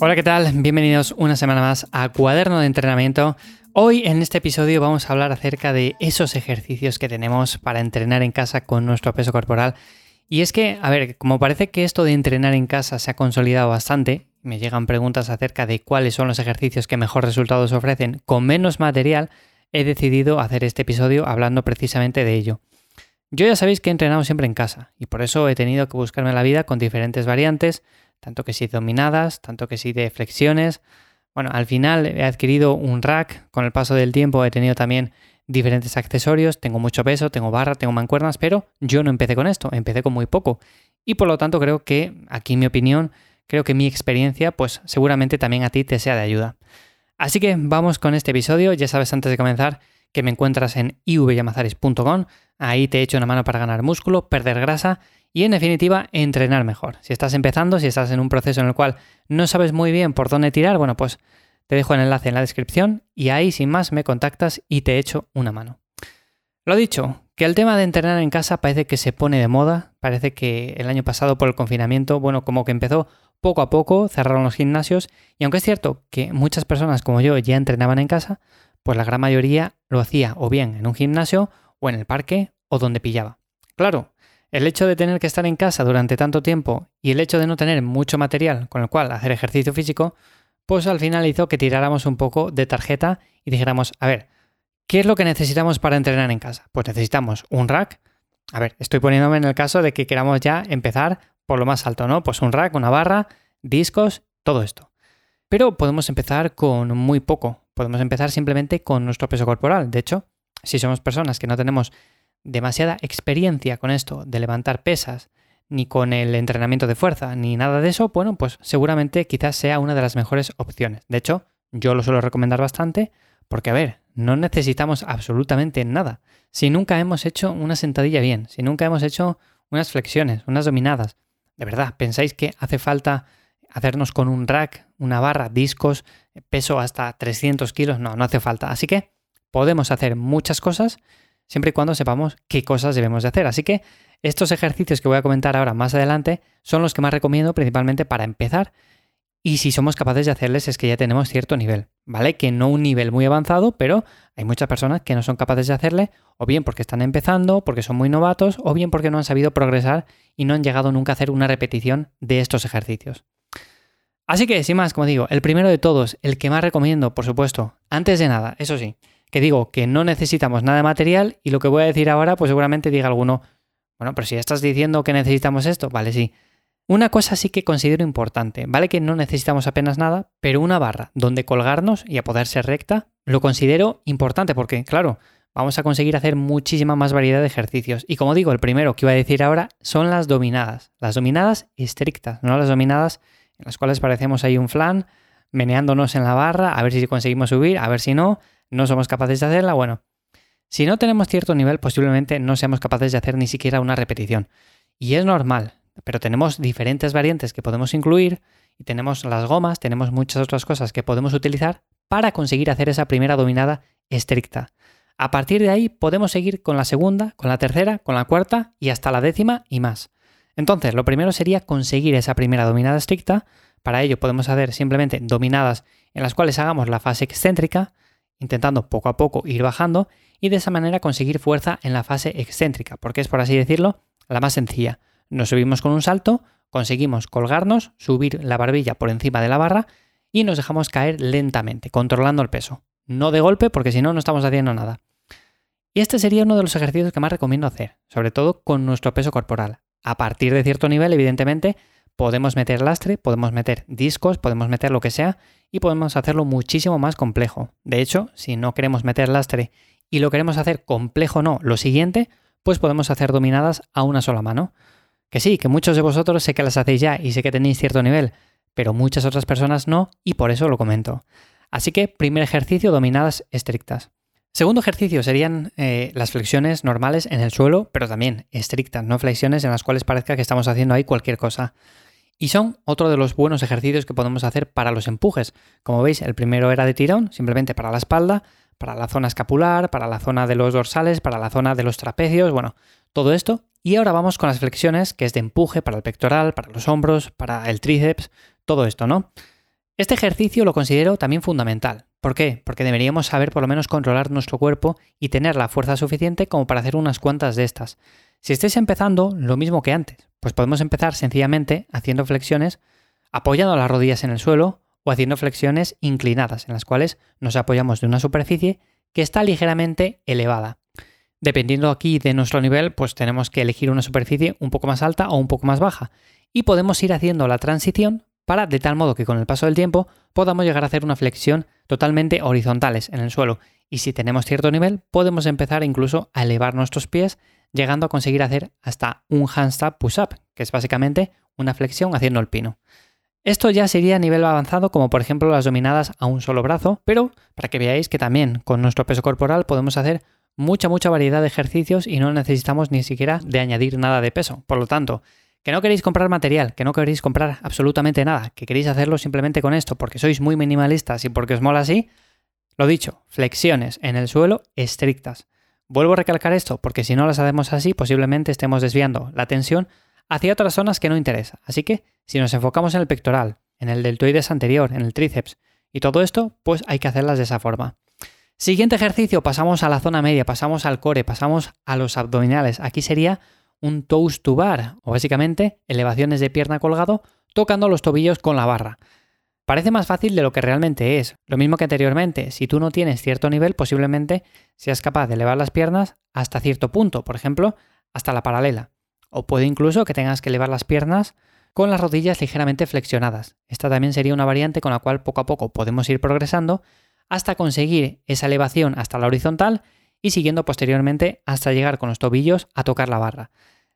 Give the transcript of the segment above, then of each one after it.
Hola, ¿qué tal? Bienvenidos una semana más a Cuaderno de Entrenamiento. Hoy en este episodio vamos a hablar acerca de esos ejercicios que tenemos para entrenar en casa con nuestro peso corporal. Y es que, a ver, como parece que esto de entrenar en casa se ha consolidado bastante, me llegan preguntas acerca de cuáles son los ejercicios que mejor resultados ofrecen con menos material, he decidido hacer este episodio hablando precisamente de ello. Yo ya sabéis que he entrenado siempre en casa y por eso he tenido que buscarme la vida con diferentes variantes, tanto que sí dominadas, tanto que sí de flexiones. Bueno, al final he adquirido un rack, con el paso del tiempo he tenido también diferentes accesorios, tengo mucho peso, tengo barra, tengo mancuernas, pero yo no empecé con esto, empecé con muy poco. Y por lo tanto creo que, aquí mi opinión, creo que mi experiencia, pues seguramente también a ti te sea de ayuda. Así que vamos con este episodio, ya sabes antes de comenzar que me encuentras en ivyamazares.com, ahí te he hecho una mano para ganar músculo, perder grasa y en definitiva entrenar mejor. Si estás empezando, si estás en un proceso en el cual no sabes muy bien por dónde tirar, bueno, pues te dejo el enlace en la descripción y ahí sin más me contactas y te echo una mano. Lo dicho, que el tema de entrenar en casa parece que se pone de moda, parece que el año pasado por el confinamiento, bueno, como que empezó poco a poco, cerraron los gimnasios y aunque es cierto que muchas personas como yo ya entrenaban en casa, pues la gran mayoría lo hacía o bien en un gimnasio o en el parque o donde pillaba. Claro, el hecho de tener que estar en casa durante tanto tiempo y el hecho de no tener mucho material con el cual hacer ejercicio físico, pues al final hizo que tiráramos un poco de tarjeta y dijéramos, a ver, ¿qué es lo que necesitamos para entrenar en casa? Pues necesitamos un rack. A ver, estoy poniéndome en el caso de que queramos ya empezar por lo más alto, ¿no? Pues un rack, una barra, discos, todo esto. Pero podemos empezar con muy poco. Podemos empezar simplemente con nuestro peso corporal. De hecho, si somos personas que no tenemos demasiada experiencia con esto de levantar pesas, ni con el entrenamiento de fuerza, ni nada de eso, bueno, pues seguramente quizás sea una de las mejores opciones. De hecho, yo lo suelo recomendar bastante porque, a ver, no necesitamos absolutamente nada. Si nunca hemos hecho una sentadilla bien, si nunca hemos hecho unas flexiones, unas dominadas, de verdad, ¿pensáis que hace falta hacernos con un rack, una barra, discos, peso hasta 300 kilos? No, no hace falta. Así que podemos hacer muchas cosas siempre y cuando sepamos qué cosas debemos de hacer. Así que estos ejercicios que voy a comentar ahora más adelante son los que más recomiendo principalmente para empezar y si somos capaces de hacerles es que ya tenemos cierto nivel, ¿vale? Que no un nivel muy avanzado, pero hay muchas personas que no son capaces de hacerle, o bien porque están empezando, porque son muy novatos, o bien porque no han sabido progresar y no han llegado nunca a hacer una repetición de estos ejercicios. Así que, sin más, como digo, el primero de todos, el que más recomiendo, por supuesto, antes de nada, eso sí, que digo que no necesitamos nada de material y lo que voy a decir ahora, pues seguramente diga alguno, bueno, pero si ya estás diciendo que necesitamos esto, vale, sí. Una cosa sí que considero importante, vale que no necesitamos apenas nada, pero una barra donde colgarnos y a poder ser recta, lo considero importante porque, claro, vamos a conseguir hacer muchísima más variedad de ejercicios. Y como digo, el primero que iba a decir ahora son las dominadas, las dominadas estrictas, no las dominadas en las cuales parecemos ahí un flan, meneándonos en la barra, a ver si conseguimos subir, a ver si no, no somos capaces de hacerla, bueno, si no tenemos cierto nivel, posiblemente no seamos capaces de hacer ni siquiera una repetición. Y es normal, pero tenemos diferentes variantes que podemos incluir y tenemos las gomas, tenemos muchas otras cosas que podemos utilizar para conseguir hacer esa primera dominada estricta. A partir de ahí podemos seguir con la segunda, con la tercera, con la cuarta y hasta la décima y más. Entonces, lo primero sería conseguir esa primera dominada estricta. Para ello podemos hacer simplemente dominadas en las cuales hagamos la fase excéntrica, intentando poco a poco ir bajando y de esa manera conseguir fuerza en la fase excéntrica, porque es por así decirlo la más sencilla. Nos subimos con un salto, conseguimos colgarnos, subir la barbilla por encima de la barra y nos dejamos caer lentamente, controlando el peso. No de golpe, porque si no, no estamos haciendo nada. Y este sería uno de los ejercicios que más recomiendo hacer, sobre todo con nuestro peso corporal. A partir de cierto nivel, evidentemente, podemos meter lastre, podemos meter discos, podemos meter lo que sea y podemos hacerlo muchísimo más complejo. De hecho, si no queremos meter lastre y lo queremos hacer complejo no, lo siguiente, pues podemos hacer dominadas a una sola mano. Que sí, que muchos de vosotros sé que las hacéis ya y sé que tenéis cierto nivel, pero muchas otras personas no y por eso lo comento. Así que, primer ejercicio, dominadas estrictas. Segundo ejercicio serían eh, las flexiones normales en el suelo, pero también estrictas, no flexiones en las cuales parezca que estamos haciendo ahí cualquier cosa. Y son otro de los buenos ejercicios que podemos hacer para los empujes. Como veis, el primero era de tirón, simplemente para la espalda, para la zona escapular, para la zona de los dorsales, para la zona de los trapecios, bueno, todo esto. Y ahora vamos con las flexiones, que es de empuje para el pectoral, para los hombros, para el tríceps, todo esto, ¿no? Este ejercicio lo considero también fundamental. ¿Por qué? Porque deberíamos saber por lo menos controlar nuestro cuerpo y tener la fuerza suficiente como para hacer unas cuantas de estas. Si estáis empezando, lo mismo que antes, pues podemos empezar sencillamente haciendo flexiones apoyando las rodillas en el suelo o haciendo flexiones inclinadas, en las cuales nos apoyamos de una superficie que está ligeramente elevada. Dependiendo aquí de nuestro nivel, pues tenemos que elegir una superficie un poco más alta o un poco más baja. Y podemos ir haciendo la transición para de tal modo que con el paso del tiempo podamos llegar a hacer una flexión totalmente horizontales en el suelo. Y si tenemos cierto nivel, podemos empezar incluso a elevar nuestros pies, llegando a conseguir hacer hasta un handstand push-up, que es básicamente una flexión haciendo el pino. Esto ya sería a nivel avanzado, como por ejemplo las dominadas a un solo brazo, pero para que veáis que también con nuestro peso corporal podemos hacer mucha, mucha variedad de ejercicios y no necesitamos ni siquiera de añadir nada de peso. Por lo tanto, que no queréis comprar material, que no queréis comprar absolutamente nada, que queréis hacerlo simplemente con esto porque sois muy minimalistas y porque os mola así, lo dicho, flexiones en el suelo estrictas. Vuelvo a recalcar esto porque si no las hacemos así posiblemente estemos desviando la tensión hacia otras zonas que no interesa. Así que si nos enfocamos en el pectoral, en el deltoides anterior, en el tríceps y todo esto, pues hay que hacerlas de esa forma. Siguiente ejercicio, pasamos a la zona media, pasamos al core, pasamos a los abdominales. Aquí sería un toast to bar, o básicamente elevaciones de pierna colgado tocando los tobillos con la barra. Parece más fácil de lo que realmente es. Lo mismo que anteriormente, si tú no tienes cierto nivel, posiblemente seas capaz de elevar las piernas hasta cierto punto, por ejemplo, hasta la paralela. O puede incluso que tengas que elevar las piernas con las rodillas ligeramente flexionadas. Esta también sería una variante con la cual poco a poco podemos ir progresando hasta conseguir esa elevación hasta la horizontal y siguiendo posteriormente hasta llegar con los tobillos a tocar la barra.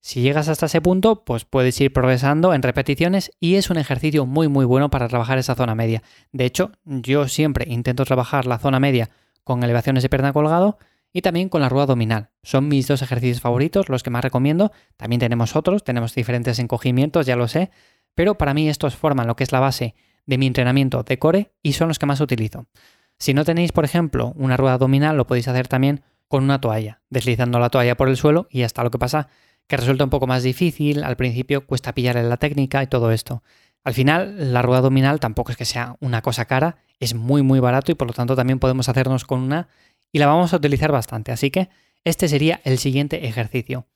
Si llegas hasta ese punto, pues puedes ir progresando en repeticiones y es un ejercicio muy muy bueno para trabajar esa zona media. De hecho, yo siempre intento trabajar la zona media con elevaciones de pierna colgado y también con la rueda abdominal. Son mis dos ejercicios favoritos, los que más recomiendo. También tenemos otros, tenemos diferentes encogimientos, ya lo sé, pero para mí estos forman lo que es la base de mi entrenamiento de core y son los que más utilizo. Si no tenéis, por ejemplo, una rueda abdominal, lo podéis hacer también con una toalla, deslizando la toalla por el suelo y hasta lo que pasa que resulta un poco más difícil, al principio cuesta pillarle la técnica y todo esto. Al final, la rueda abdominal tampoco es que sea una cosa cara, es muy muy barato y por lo tanto también podemos hacernos con una y la vamos a utilizar bastante, así que este sería el siguiente ejercicio.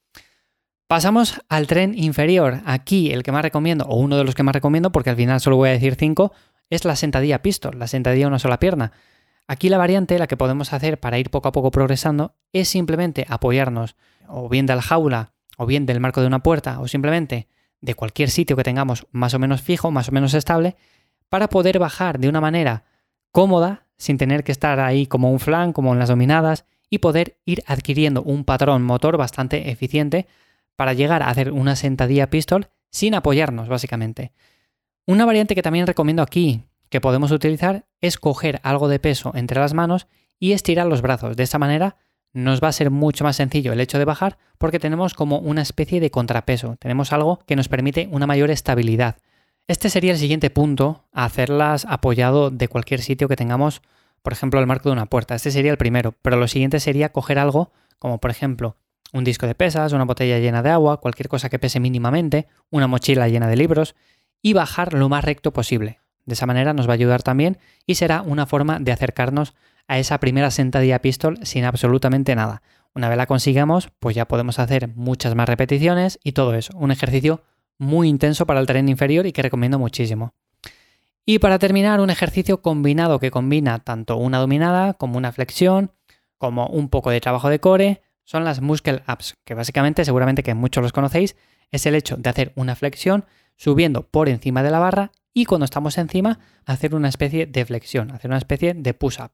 Pasamos al tren inferior. Aquí el que más recomiendo, o uno de los que más recomiendo, porque al final solo voy a decir 5, es la sentadilla pistol, la sentadilla una sola pierna. Aquí la variante, la que podemos hacer para ir poco a poco progresando, es simplemente apoyarnos o bien de la jaula, o bien del marco de una puerta, o simplemente de cualquier sitio que tengamos más o menos fijo, más o menos estable, para poder bajar de una manera cómoda, sin tener que estar ahí como un flan, como en las dominadas, y poder ir adquiriendo un patrón motor bastante eficiente para llegar a hacer una sentadilla pistol sin apoyarnos, básicamente. Una variante que también recomiendo aquí, que podemos utilizar es coger algo de peso entre las manos y estirar los brazos. De esta manera nos va a ser mucho más sencillo el hecho de bajar porque tenemos como una especie de contrapeso, tenemos algo que nos permite una mayor estabilidad. Este sería el siguiente punto, hacerlas apoyado de cualquier sitio que tengamos, por ejemplo, el marco de una puerta. Este sería el primero, pero lo siguiente sería coger algo como por ejemplo un disco de pesas, una botella llena de agua, cualquier cosa que pese mínimamente, una mochila llena de libros y bajar lo más recto posible. De esa manera nos va a ayudar también y será una forma de acercarnos a esa primera sentadilla pistol sin absolutamente nada. Una vez la consigamos, pues ya podemos hacer muchas más repeticiones y todo eso. Un ejercicio muy intenso para el tren inferior y que recomiendo muchísimo. Y para terminar, un ejercicio combinado que combina tanto una dominada como una flexión, como un poco de trabajo de core, son las muscle ups, que básicamente seguramente que muchos los conocéis, es el hecho de hacer una flexión subiendo por encima de la barra y cuando estamos encima hacer una especie de flexión, hacer una especie de push-up.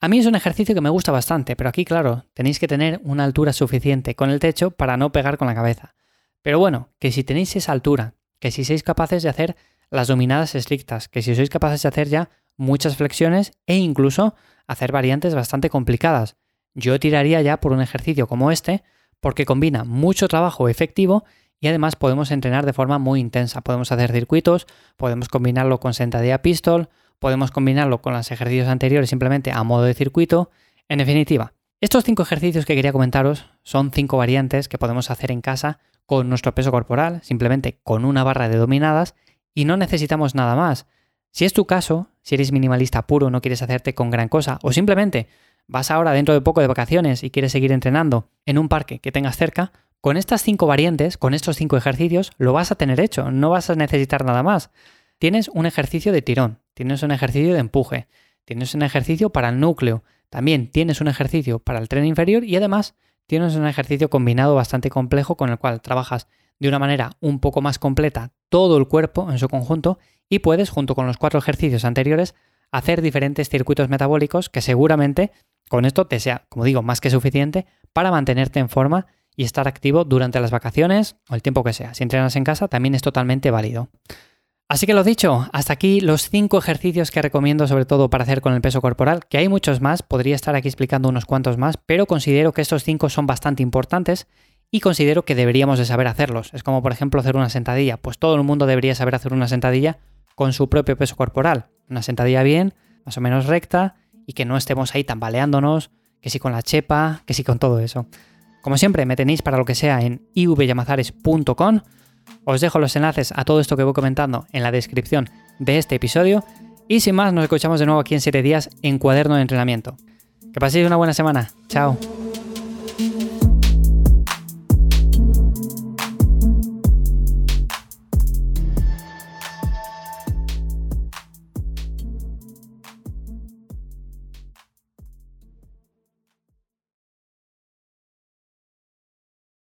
A mí es un ejercicio que me gusta bastante, pero aquí claro, tenéis que tener una altura suficiente con el techo para no pegar con la cabeza. Pero bueno, que si tenéis esa altura, que si sois capaces de hacer las dominadas estrictas, que si sois capaces de hacer ya muchas flexiones e incluso hacer variantes bastante complicadas, yo tiraría ya por un ejercicio como este, porque combina mucho trabajo efectivo y además podemos entrenar de forma muy intensa. Podemos hacer circuitos, podemos combinarlo con sentadilla pistol, podemos combinarlo con los ejercicios anteriores simplemente a modo de circuito. En definitiva, estos cinco ejercicios que quería comentaros son cinco variantes que podemos hacer en casa con nuestro peso corporal, simplemente con una barra de dominadas y no necesitamos nada más. Si es tu caso, si eres minimalista puro, no quieres hacerte con gran cosa, o simplemente vas ahora dentro de poco de vacaciones y quieres seguir entrenando en un parque que tengas cerca, con estas cinco variantes, con estos cinco ejercicios, lo vas a tener hecho, no vas a necesitar nada más. Tienes un ejercicio de tirón, tienes un ejercicio de empuje, tienes un ejercicio para el núcleo, también tienes un ejercicio para el tren inferior y además tienes un ejercicio combinado bastante complejo con el cual trabajas de una manera un poco más completa todo el cuerpo en su conjunto y puedes, junto con los cuatro ejercicios anteriores, hacer diferentes circuitos metabólicos que seguramente con esto te sea, como digo, más que suficiente para mantenerte en forma y estar activo durante las vacaciones o el tiempo que sea. Si entrenas en casa, también es totalmente válido. Así que lo dicho, hasta aquí los cinco ejercicios que recomiendo sobre todo para hacer con el peso corporal, que hay muchos más, podría estar aquí explicando unos cuantos más, pero considero que estos cinco son bastante importantes y considero que deberíamos de saber hacerlos. Es como por ejemplo hacer una sentadilla, pues todo el mundo debería saber hacer una sentadilla con su propio peso corporal. Una sentadilla bien, más o menos recta y que no estemos ahí tambaleándonos, que si con la chepa, que si con todo eso. Como siempre, me tenéis para lo que sea en ivyamazares.com os dejo los enlaces a todo esto que voy comentando en la descripción de este episodio. Y sin más, nos escuchamos de nuevo aquí en 7 días en Cuaderno de Entrenamiento. Que paséis una buena semana. Chao.